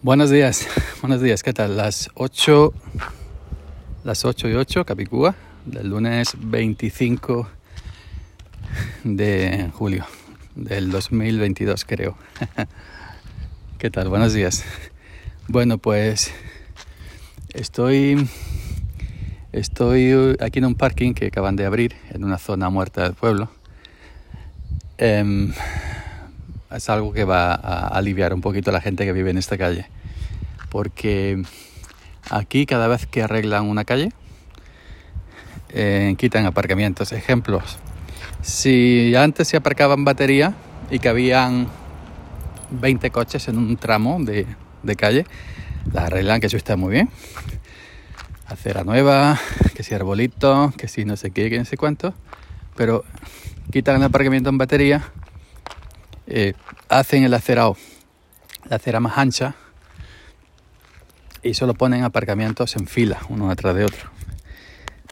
Buenos días, buenos días, ¿qué tal? Las 8, las 8 y 8, Capicúa, del lunes 25 de julio del 2022, creo. ¿Qué tal? Buenos días. Bueno, pues estoy, estoy aquí en un parking que acaban de abrir en una zona muerta del pueblo. Eh, es algo que va a aliviar un poquito a la gente que vive en esta calle. Porque aquí cada vez que arreglan una calle, eh, quitan aparcamientos. Ejemplos. Si antes se aparcaban batería y cabían 20 coches en un tramo de, de calle, la arreglan, que eso está muy bien. Acera nueva, que si arbolito, que si no sé qué, que no sé cuánto. Pero quitan el aparcamiento en batería eh, hacen el acerado, la acera más ancha y solo ponen aparcamientos en fila, uno detrás de otro.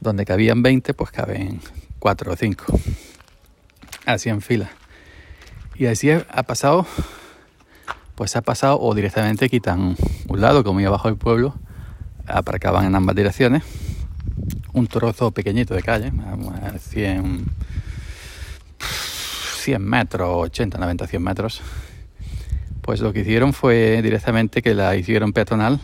Donde cabían 20, pues caben 4 o 5. Así en fila. Y así ha pasado, pues ha pasado o directamente quitan un lado, como iba abajo del pueblo, aparcaban en ambas direcciones, un trozo pequeñito de calle, 100 100 metros, 80, 90, 100 metros, pues lo que hicieron fue directamente que la hicieron peatonal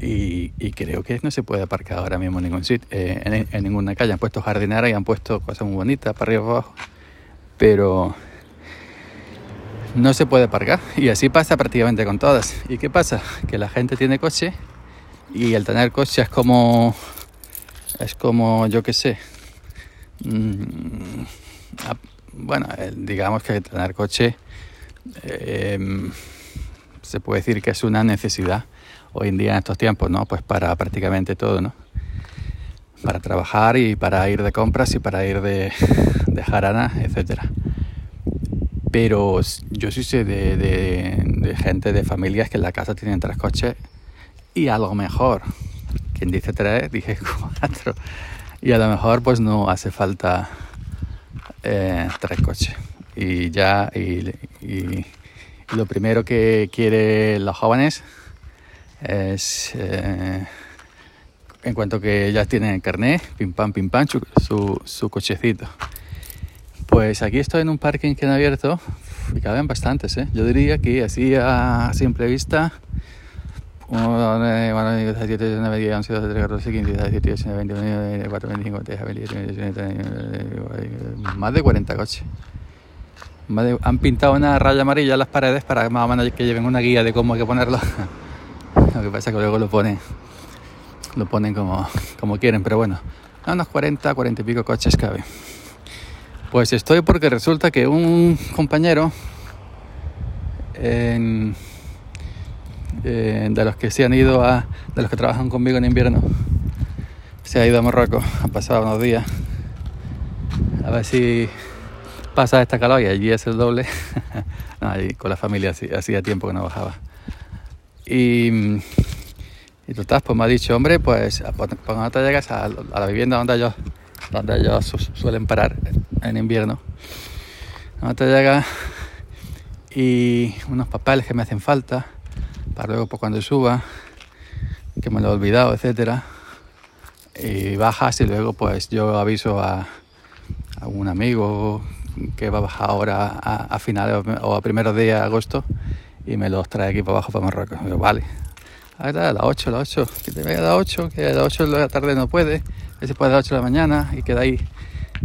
y, creo que no se puede aparcar ahora mismo en ningún sitio, eh, en, ninguna calle. Han puesto jardinera y han puesto cosas muy bonitas para arriba y abajo, pero no se puede aparcar y así pasa prácticamente con todas. ¿Y qué pasa? Que la gente tiene coche y el tener coche es como, es como, yo qué sé, mmm, bueno, eh, digamos que tener coche eh, se puede decir que es una necesidad hoy en día en estos tiempos, ¿no? Pues para prácticamente todo, ¿no? Para trabajar y para ir de compras y para ir de, de jarana, etcétera. Pero yo sí sé de, de, de, gente, de familias que en la casa tienen tres coches y a lo mejor, quien dice tres, dije cuatro, y a lo mejor pues no hace falta eh, tres coches. Y ya, y, lo primero que quieren los jóvenes es, eh, en cuanto que ya tienen carnet, pim pam, pim pam, su, su, cochecito. Pues aquí estoy en un parking que han abierto y caben bastantes, ¿eh? Yo diría que así a simple vista 1, 2, 9, 1, 2, 7, 8, 9, 10, 11, 12, 13, 14, 15, 16, 17, 18, 20, 21, 24, 25, 26, 27, 28, más de 40 coches. Más de, han pintado una raya amarilla en las paredes para más o menos que lleven una guía de cómo hay que ponerlo. lo que pasa es que luego lo ponen, lo ponen como, como quieren, pero bueno, a unos 40, 40 y pico coches cabe. Pues estoy porque resulta que un compañero en eh, de los que se han ido a, de los que trabajan conmigo en invierno, se ha ido a Marruecos, ha pasado unos días, a ver si pasa esta calor y allí es el doble. no, allí con la familia hacía tiempo que no bajaba. Y, y total, pues me ha dicho, hombre, pues cuando te llegas a, la vivienda donde ellos, donde suelen parar en invierno, cuando te llegas y unos papeles que me hacen falta, para luego pues, cuando suba, que me lo he olvidado, etcétera, y bajas y luego pues yo aviso a, a un amigo que va a bajar ahora a, a finales o a primeros días de agosto y me los trae aquí para abajo para Marruecos. Vale, a las 8, a las 8, que te vaya a las 8, que a las 8 de la tarde no puede, que se puede a las 8 de la mañana y queda ahí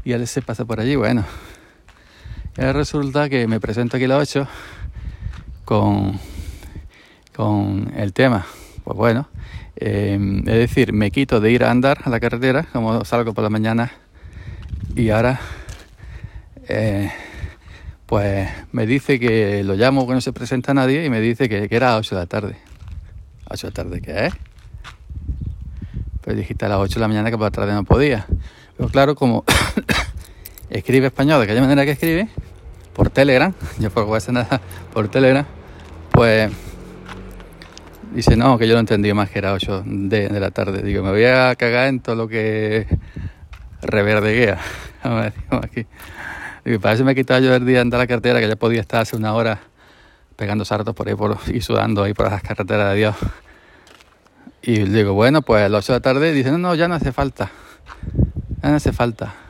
y él se pasa por allí, bueno. Y resulta que me presento aquí a las 8 con con el tema. Pues bueno, eh, es decir, me quito de ir a andar a la carretera, como salgo por la mañana, y ahora, eh, pues me dice que lo llamo que no se presenta nadie y me dice que, era a 8 de la tarde. ¿A 8 de la tarde qué es? Pues dijiste a las 8 de la mañana que por la tarde no podía. Pero claro, como escribe español de aquella manera que escribe, por Telegram, yo por hacer nada por Telegram, pues Dice, no, que yo no entendí más que era 8 de, de, la tarde. Digo, me voy a cagar en todo lo que reverdeguea. aquí. Digo, para eso me he quitado yo el día de andar la cartera, que ya podía estar hace una hora pegando saltos por ahí por, y sudando ahí por las carreteras de Dios. Y digo, bueno, pues a las 8 de la tarde dicen, no, no, ya no hace falta. Ya no hace falta.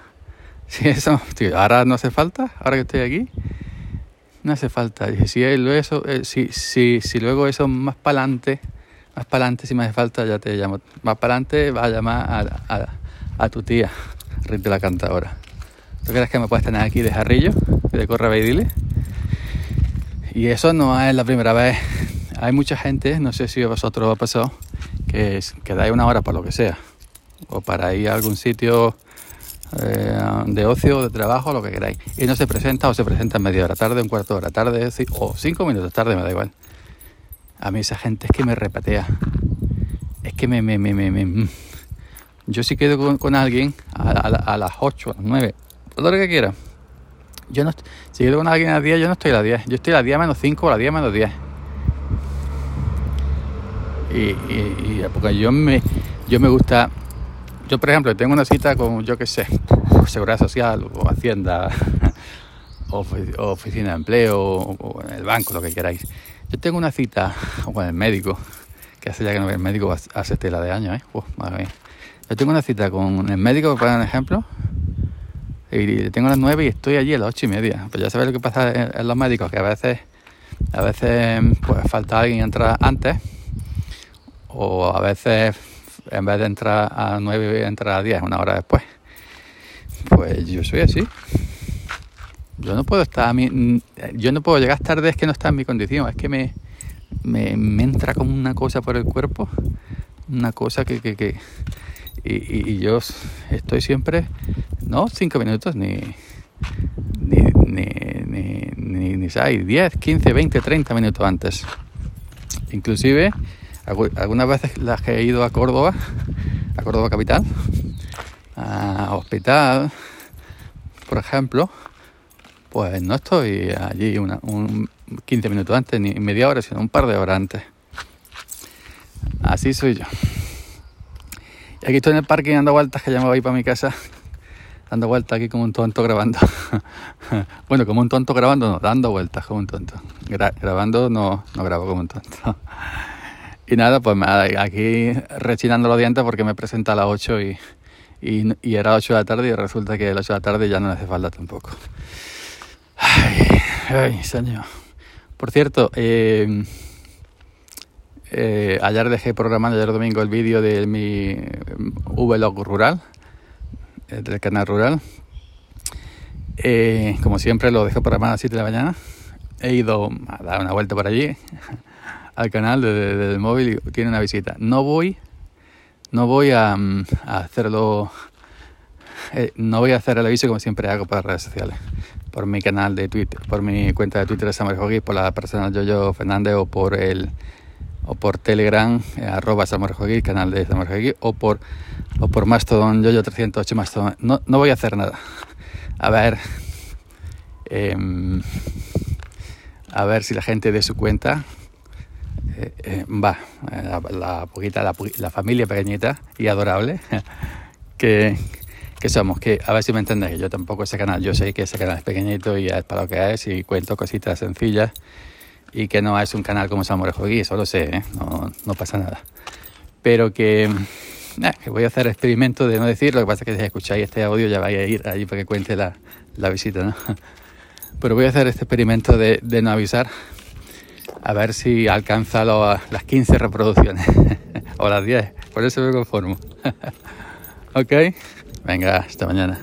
Si eso, ahora no hace falta, ahora que estoy aquí, no hace falta. Dije, si, eso, eh, si, si, si luego eso más para adelante, más para adelante, si me hace falta, ya te llamo. Más para adelante va a llamar a, tu tía, Rita la cantadora. ¿Tú crees que me puedes tener aquí de jarrillo, de corre y Y eso no es la primera vez. Hay mucha gente, no sé si a vosotros os ha pasado, que, que dais una hora para lo que sea. O para ir a algún sitio eh, de ocio, de trabajo, lo que queráis. Y no se presenta o se presenta en media hora tarde, un cuarto de hora tarde, o cinco minutos tarde, me da igual. A mí esa gente es que me repatea. Es que me... me, me, me, mm. Yo si quedo con, alguien a, las 8, a las 9, todo lo que quiera. Yo no, si quedo con alguien a las 10, yo no estoy a las 10. Yo estoy a las 10 menos 5 o a las 10 menos 10. Y, y, porque yo me, yo me gusta, yo por ejemplo tengo una cita con, yo qué sé, Seguridad Social o Hacienda, oficina de empleo, o, en el banco, lo que queráis. Yo tengo una cita con el médico, que hace ya que no veo el médico hace tela de años, ¿eh? madre mía. Yo tengo una cita con el médico, para un ejemplo, y tengo las 9 y estoy allí a las ocho y media. Pues ya sabes lo que pasa en, los médicos, que a veces, a veces pues falta alguien entrar antes, o a veces en vez de entrar a 9 entrar a 10, una hora después. Pues yo soy así. Yo no puedo estar a mí, yo no puedo llegar tarde, es que no está en mi condición, es que me, me, entra como una cosa por el cuerpo, una cosa que, que, y, yo estoy siempre, no cinco minutos, ni, ni, ni, ni, ni, ni 10, 15, 20, 30 minutos antes. Inclusive, algunas veces las que he ido a Córdoba, a Córdoba capital, a hospital, por ejemplo, pues no estoy allí un 15 minutos antes, ni media hora, sino un par de horas antes. Así soy yo. Y aquí estoy en el parque dando vueltas, que ya me voy para mi casa, dando vueltas aquí como un tonto grabando. bueno, como un tonto grabando, no, dando vueltas como un tonto. grabando no, no grabo como un tonto. Y nada, pues aquí rechinando los dientes porque me presenta a las 8 y, y, y era 8 de la tarde y resulta que a las 8 de la tarde ya no hace falta tampoco. Ay, ay, señor. Por cierto, eh, eh, ayer dejé programado, ayer domingo, el vídeo de mi vlog rural, eh, del canal rural. como siempre, lo dejo programado a las 7 de la mañana. He ido a dar una vuelta por allí, al canal del móvil y tiene una visita. No voy, no voy a, mm, hacerlo, no voy a hacer el aviso como siempre hago para redes sociales por mi canal de Twitter, por mi cuenta de Twitter de Samuel Joguí, por la personal Yoyo Fernández o por el o por Telegram eh, arroba Samuel Joguí, canal de Samuel Joguí, o por o por Mastodon Yoyo 308 Mastodon. No, no voy a hacer nada. A ver em, a ver si la gente de su cuenta eh, eh, va la, la, poquita la, familia pequeñita y adorable que que somos, que a ver si me entendéis, yo tampoco ese canal, yo sé que ese canal es pequeñito y es para lo que es y cuento cositas sencillas y que no es un canal como Samuel Joguí, eso lo sé, ¿eh? no, no, pasa nada. Pero que, eh, voy a hacer experimento de no decir, lo que pasa es que si escucháis este audio ya vais a ir allí para que cuente la, la visita, ¿no? Pero voy a hacer este experimento de no avisar, a ver si alcanza las 15 reproducciones o las 10, por eso me conformo. ¿Ok? Venga, hasta mañana.